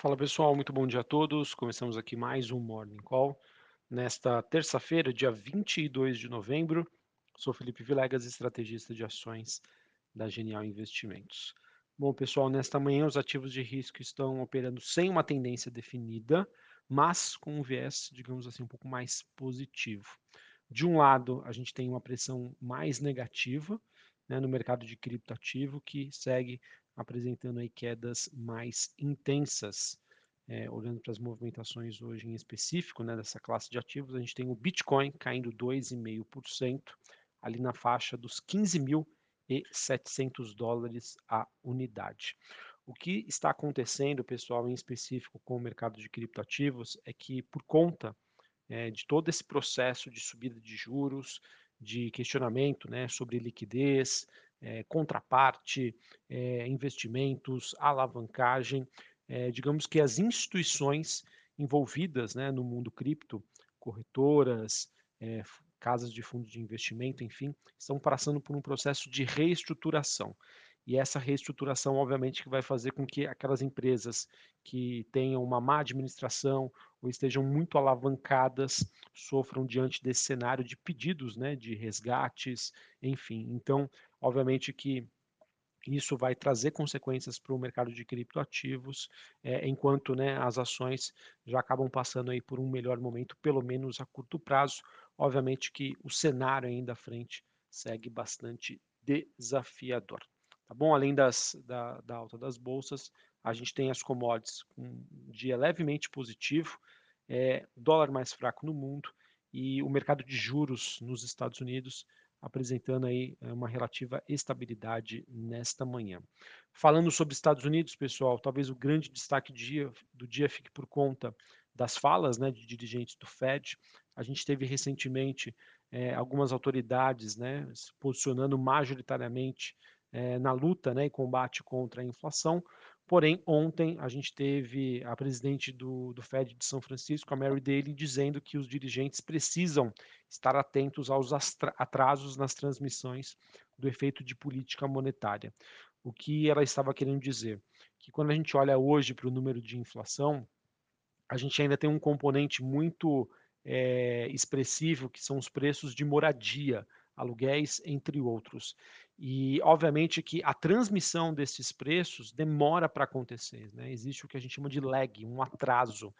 Fala pessoal, muito bom dia a todos. Começamos aqui mais um Morning Call. Nesta terça-feira, dia 22 de novembro, sou Felipe Vilegas, estrategista de ações da Genial Investimentos. Bom, pessoal, nesta manhã os ativos de risco estão operando sem uma tendência definida, mas com um viés, digamos assim, um pouco mais positivo. De um lado, a gente tem uma pressão mais negativa né, no mercado de criptoativo, que segue apresentando aí quedas mais intensas. É, olhando para as movimentações hoje em específico, né, dessa classe de ativos, a gente tem o Bitcoin caindo 2,5%, ali na faixa dos 15.700 dólares a unidade. O que está acontecendo, pessoal, em específico com o mercado de criptoativos, é que por conta é, de todo esse processo de subida de juros, de questionamento né, sobre liquidez, é, contraparte, é, investimentos, alavancagem. É, digamos que as instituições envolvidas né, no mundo cripto, corretoras, casas de fundo de investimento, enfim, estão passando por um processo de reestruturação. E essa reestruturação, obviamente, que vai fazer com que aquelas empresas que tenham uma má administração ou estejam muito alavancadas sofram diante desse cenário de pedidos, né, de resgates, enfim. Então, obviamente que isso vai trazer consequências para o mercado de criptoativos, é, enquanto né, as ações já acabam passando aí por um melhor momento, pelo menos a curto prazo. Obviamente que o cenário ainda à frente segue bastante desafiador. Tá bom? Além das, da, da alta das bolsas, a gente tem as commodities com um dia levemente positivo, é, dólar mais fraco no mundo e o mercado de juros nos Estados Unidos apresentando aí é, uma relativa estabilidade nesta manhã. Falando sobre Estados Unidos, pessoal, talvez o grande destaque do dia, fique por conta das falas né, de dirigentes do Fed. A gente teve recentemente é, algumas autoridades né, se posicionando majoritariamente é, na luta né, e combate contra a inflação. Porém, ontem a gente teve a presidente do, do Fed de São Francisco, a Mary Daly, dizendo que os dirigentes precisam estar atentos aos atrasos nas transmissões do efeito de política monetária. O que ela estava querendo dizer? Que quando a gente olha hoje para o número de inflação, a gente ainda tem um componente muito é, expressivo, que são os preços de moradia, aluguéis, entre outros. E, obviamente, que a transmissão desses preços demora para acontecer. Né? Existe o que a gente chama de lag, um atraso.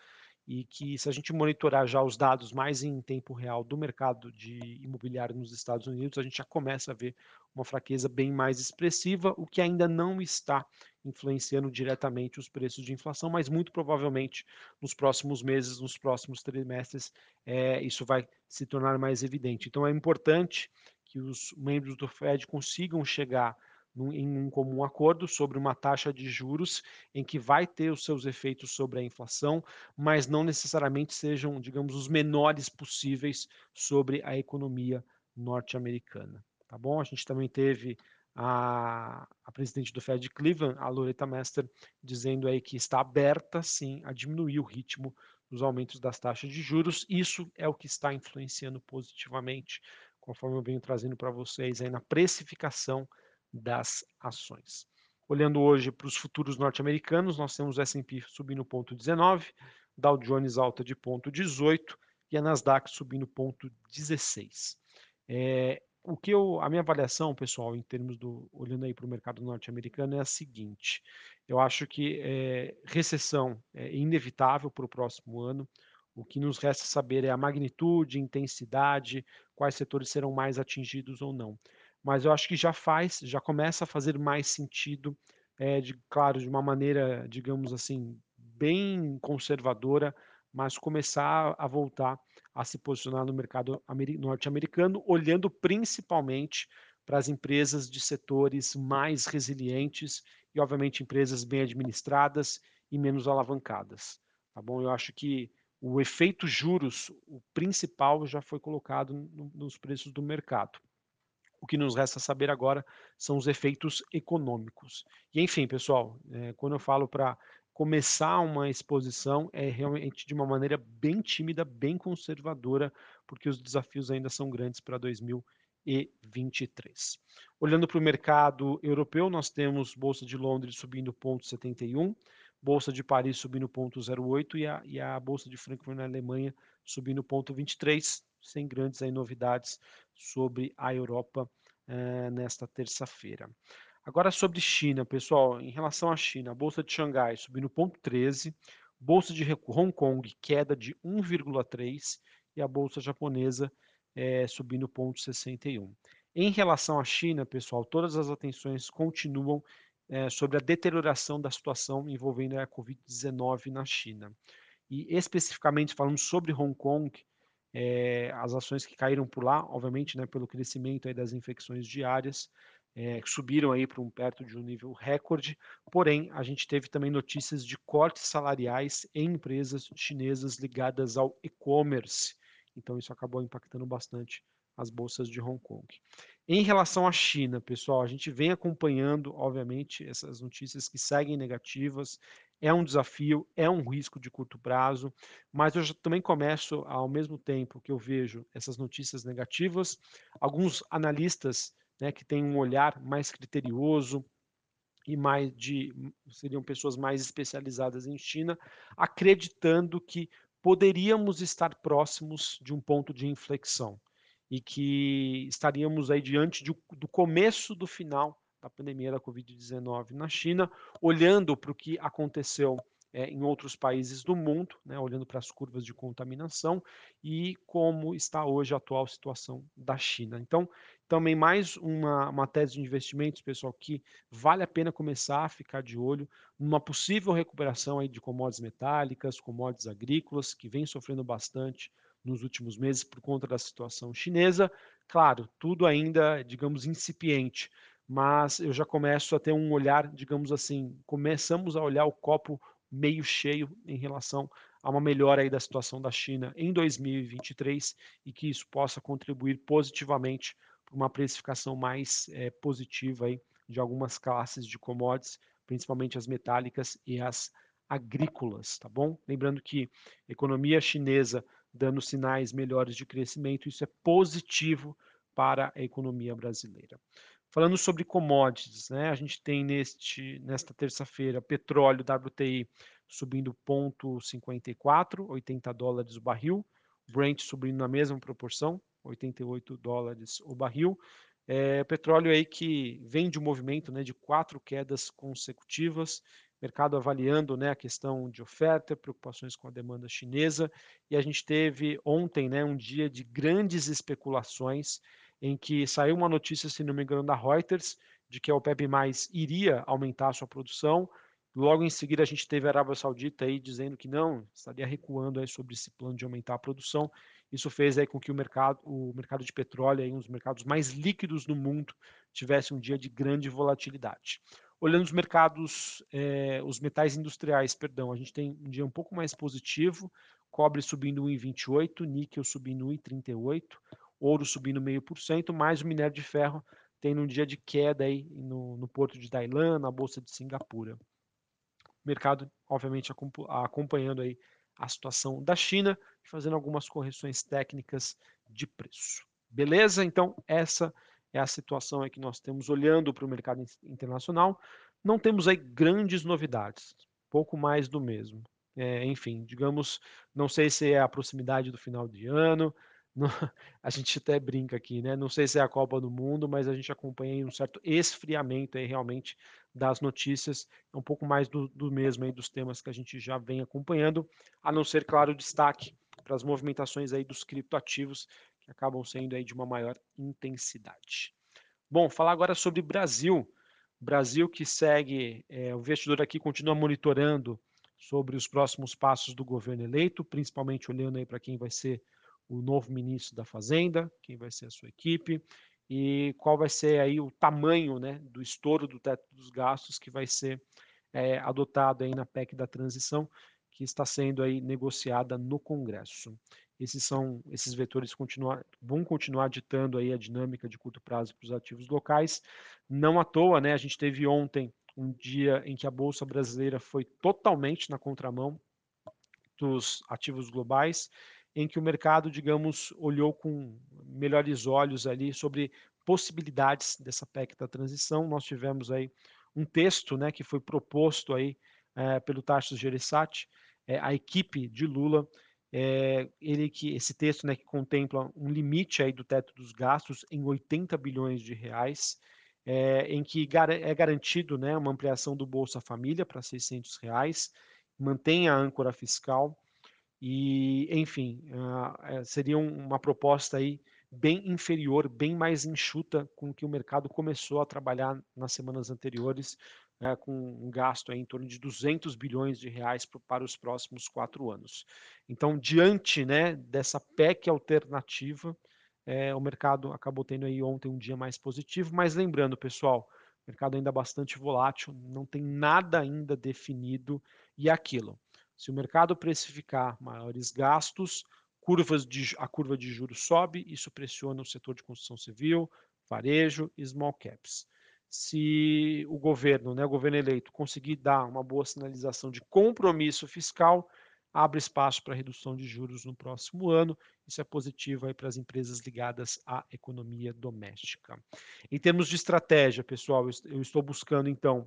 E que, se a gente monitorar já os dados mais em tempo real do mercado de imobiliário nos Estados Unidos, a gente já começa a ver uma fraqueza bem mais expressiva, o que ainda não está influenciando diretamente os preços de inflação, mas muito provavelmente nos próximos meses, nos próximos trimestres, é, isso vai se tornar mais evidente. Então, é importante que os membros do Fed consigam chegar num, em um comum acordo sobre uma taxa de juros em que vai ter os seus efeitos sobre a inflação, mas não necessariamente sejam, digamos, os menores possíveis sobre a economia norte-americana. Tá bom? A gente também teve a, a, presidente do Fed Cleveland, a Loretta Mester, dizendo aí que está aberta sim a diminuir o ritmo dos aumentos das taxas de juros. Isso é o que está influenciando positivamente conforme eu venho trazendo para vocês aí na precificação das ações. Olhando hoje para os futuros norte-americanos, nós temos o S&P subindo ponto 19, Dow Jones alta de ponto 18 e a Nasdaq subindo ponto 16. É, o que eu, a minha avaliação, pessoal, em termos do olhando aí para o mercado norte-americano é a seguinte: eu acho que é, recessão é inevitável para o próximo ano. O que nos resta saber é a magnitude, intensidade, quais setores serão mais atingidos ou não. Mas eu acho que já faz, já começa a fazer mais sentido, é, de, claro, de uma maneira, digamos assim, bem conservadora, mas começar a voltar a se posicionar no mercado norte-americano, olhando principalmente para as empresas de setores mais resilientes e, obviamente, empresas bem administradas e menos alavancadas. Tá bom? Eu acho que o efeito juros, o principal, já foi colocado no, nos preços do mercado. O que nos resta saber agora são os efeitos econômicos. E enfim, pessoal, é, quando eu falo para começar uma exposição, é realmente de uma maneira bem tímida, bem conservadora, porque os desafios ainda são grandes para 2023. Olhando para o mercado europeu, nós temos Bolsa de Londres subindo 0,71, Bolsa de Paris subindo 0,08 e a, e a Bolsa de Frankfurt na Alemanha subindo 0,23, sem grandes aí novidades sobre a Europa eh, nesta terça-feira. Agora sobre China, pessoal, em relação à China, a Bolsa de Xangai subindo 0,13, Bolsa de Hong Kong queda de 1,3 e a Bolsa japonesa eh, subindo 0,61. Em relação à China, pessoal, todas as atenções continuam é, sobre a deterioração da situação envolvendo a Covid-19 na China. E especificamente falando sobre Hong Kong, é, as ações que caíram por lá, obviamente, né, pelo crescimento das infecções diárias, é, subiram aí para um perto de um nível recorde. Porém, a gente teve também notícias de cortes salariais em empresas chinesas ligadas ao e-commerce. Então, isso acabou impactando bastante as bolsas de Hong Kong. Em relação à China, pessoal, a gente vem acompanhando, obviamente, essas notícias que seguem negativas. É um desafio, é um risco de curto prazo, mas eu também começo, ao mesmo tempo que eu vejo essas notícias negativas, alguns analistas né, que têm um olhar mais criterioso, e mais de seriam pessoas mais especializadas em China, acreditando que poderíamos estar próximos de um ponto de inflexão e que estaríamos aí diante de, do começo do final da pandemia da Covid-19 na China, olhando para o que aconteceu é, em outros países do mundo, né, olhando para as curvas de contaminação e como está hoje a atual situação da China. Então, também mais uma, uma tese de investimentos, pessoal, que vale a pena começar a ficar de olho numa possível recuperação aí de commodities metálicas, commodities agrícolas, que vem sofrendo bastante nos últimos meses por conta da situação chinesa. Claro, tudo ainda, digamos, incipiente, mas eu já começo a ter um olhar, digamos assim, começamos a olhar o copo meio cheio em relação a uma melhora aí da situação da China em 2023 e que isso possa contribuir positivamente para uma precificação mais é, positiva aí de algumas classes de commodities, principalmente as metálicas e as agrícolas, tá bom? Lembrando que a economia chinesa dando sinais melhores de crescimento, isso é positivo para a economia brasileira. Falando sobre commodities, né, a gente tem neste, nesta terça-feira petróleo WTI subindo 0,54, 80 dólares o barril, Brent subindo na mesma proporção, 88 dólares o barril. É, petróleo aí que vem de um movimento né, de quatro quedas consecutivas, mercado avaliando né, a questão de oferta, preocupações com a demanda chinesa, e a gente teve ontem né, um dia de grandes especulações em que saiu uma notícia, se não me engano, da Reuters, de que a OPEP+, iria aumentar a sua produção, Logo em seguida, a gente teve a Arábia Saudita aí dizendo que não, estaria recuando aí sobre esse plano de aumentar a produção. Isso fez aí com que o mercado, o mercado de petróleo, aí, um dos mercados mais líquidos do mundo, tivesse um dia de grande volatilidade. Olhando os mercados, eh, os metais industriais, perdão, a gente tem um dia um pouco mais positivo, cobre subindo 1,28, níquel subindo 1,38, ouro subindo meio por cento, mais o minério de ferro tendo um dia de queda aí no, no porto de Dailan, na bolsa de Singapura. Mercado, obviamente, acompanhando aí a situação da China fazendo algumas correções técnicas de preço. Beleza? Então, essa é a situação é que nós temos olhando para o mercado internacional. Não temos aí grandes novidades, pouco mais do mesmo. É, enfim, digamos, não sei se é a proximidade do final de ano, não, a gente até brinca aqui, né? Não sei se é a Copa do Mundo, mas a gente acompanha um certo esfriamento aí realmente das notícias, é um pouco mais do, do mesmo aí dos temas que a gente já vem acompanhando, a não ser, claro, destaque para as movimentações aí dos criptoativos, que acabam sendo aí de uma maior intensidade. Bom, falar agora sobre Brasil. Brasil que segue, é, o investidor aqui continua monitorando sobre os próximos passos do governo eleito, principalmente olhando aí para quem vai ser o novo ministro da Fazenda, quem vai ser a sua equipe e qual vai ser aí o tamanho né, do estouro do teto dos gastos que vai ser é, adotado aí na PEC da transição, que está sendo aí negociada no Congresso. Esses são esses vetores continuar, vão continuar ditando aí a dinâmica de curto prazo para os ativos locais. Não à toa, né? A gente teve ontem um dia em que a bolsa brasileira foi totalmente na contramão dos ativos globais, em que o mercado, digamos, olhou com melhores olhos ali sobre possibilidades dessa PEC da transição. Nós tivemos aí um texto, né, que foi proposto aí é, pelo Tarso Gereissati, é, a equipe de Lula, é, ele que esse texto né, que contempla um limite aí do teto dos gastos em 80 bilhões de reais, é, em que gar é garantido né, uma ampliação do Bolsa Família para 600 reais, mantém a âncora fiscal e, enfim, uh, seria uma proposta aí bem inferior, bem mais enxuta com que o mercado começou a trabalhar nas semanas anteriores, né, com um gasto em torno de 200 bilhões de reais para os próximos quatro anos. Então, diante né, dessa PEC alternativa, é, o mercado acabou tendo aí ontem um dia mais positivo, mas lembrando, pessoal, mercado ainda bastante volátil, não tem nada ainda definido e é aquilo. Se o mercado precificar maiores gastos, curvas de, a curva de juros sobe, isso pressiona o setor de construção civil, varejo e small caps se o governo, né, o governo eleito, conseguir dar uma boa sinalização de compromisso fiscal, abre espaço para redução de juros no próximo ano. Isso é positivo aí para as empresas ligadas à economia doméstica. Em termos de estratégia, pessoal, eu estou buscando, então,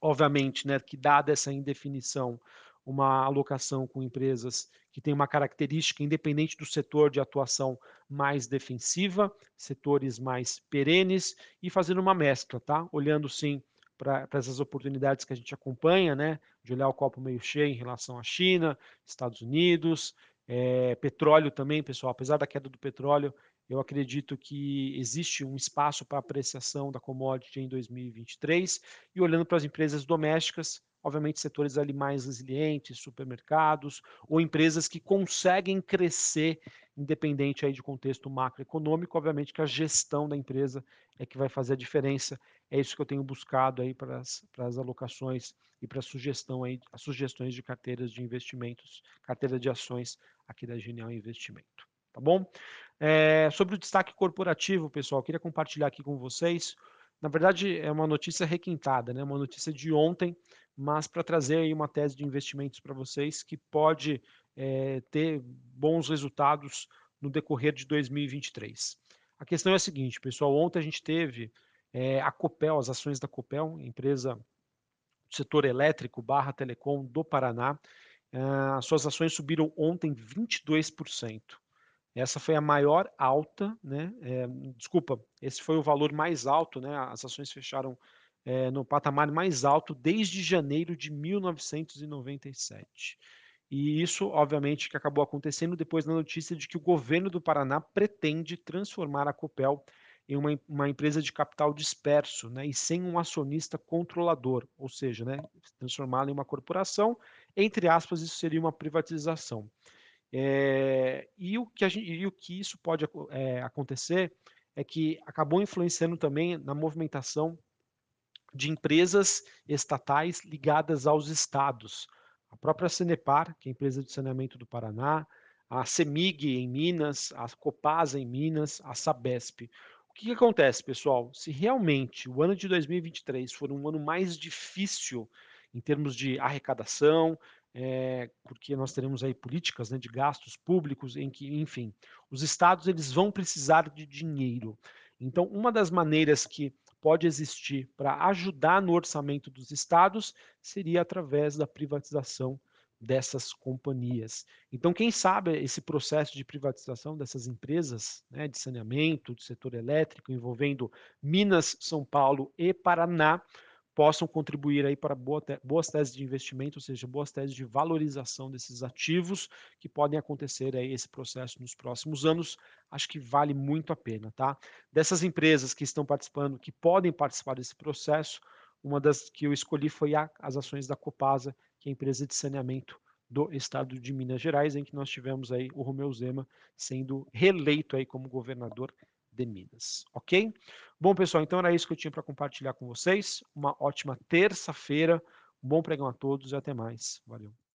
obviamente, né, que dada essa indefinição, uma alocação com empresas que têm uma característica, independente do setor de atuação, mais defensiva, setores mais perenes e fazendo uma mescla, tá? Olhando sim para essas oportunidades que a gente acompanha, né? De olhar o copo meio cheio em relação à China, Estados Unidos, é, petróleo também, pessoal. Apesar da queda do petróleo, eu acredito que existe um espaço para apreciação da commodity em 2023 e olhando para as empresas domésticas, obviamente setores ali mais resilientes, supermercados, ou empresas que conseguem crescer independente aí de contexto macroeconômico, obviamente que a gestão da empresa é que vai fazer a diferença. É isso que eu tenho buscado aí para as, alocações e para sugestão aí, as sugestões de carteiras de investimentos, carteira de ações aqui da Genial Investimento. Tá bom? É, sobre o destaque corporativo, pessoal, queria compartilhar aqui com vocês. Na verdade, é uma notícia requintada, né? Uma notícia de ontem, mas para trazer aí uma tese de investimentos para vocês que pode é, ter bons resultados no decorrer de 2023. A questão é a seguinte, pessoal, ontem a gente teve é, a Copel, as ações da Copel, empresa do setor elétrico barra telecom do Paraná, uh, suas ações subiram ontem 22%. Essa foi a maior alta, né? É, desculpa, esse foi o valor mais alto, né? As ações fecharam é, no patamar mais alto desde janeiro de 1997. E isso, obviamente, que acabou acontecendo depois da notícia de que o governo do Paraná pretende transformar a Copel em uma, uma empresa de capital disperso, né, e sem um acionista controlador, ou seja, né, transformá-la em uma corporação, entre aspas, isso seria uma privatização. É, e, o que gente, e, o que isso pode é, acontecer é que acabou influenciando também na movimentação de empresas estatais ligadas aos estados. A própria Cenepar, que é a empresa de saneamento do Paraná, a CEMIG em Minas, a Copasa em Minas, a Sabesp. O que, que acontece, pessoal? Se realmente o ano de 2023 for um ano mais difícil em termos de arrecadação, é, porque nós teremos aí políticas né, de gastos públicos em que, enfim, os estados eles vão precisar de dinheiro. Então, uma das maneiras que pode existir para ajudar no orçamento dos estados seria através da privatização dessas companhias. Então, quem sabe esse processo de privatização dessas empresas né, de saneamento, do setor elétrico, envolvendo Minas, São Paulo e Paraná, possam contribuir aí para boas teses de investimento, ou seja, boas teses de valorização desses ativos que podem acontecer aí esse processo nos próximos anos. Acho que vale muito a pena, tá? Dessas empresas que estão participando, que podem participar desse processo, uma das que eu escolhi foi a, as ações da Copasa, que é a empresa de saneamento do estado de Minas Gerais, em que nós tivemos aí o Romeu Zema sendo reeleito aí como governador de Minas, ok? Bom, pessoal, então era isso que eu tinha para compartilhar com vocês. Uma ótima terça-feira, um bom pregão a todos e até mais. Valeu.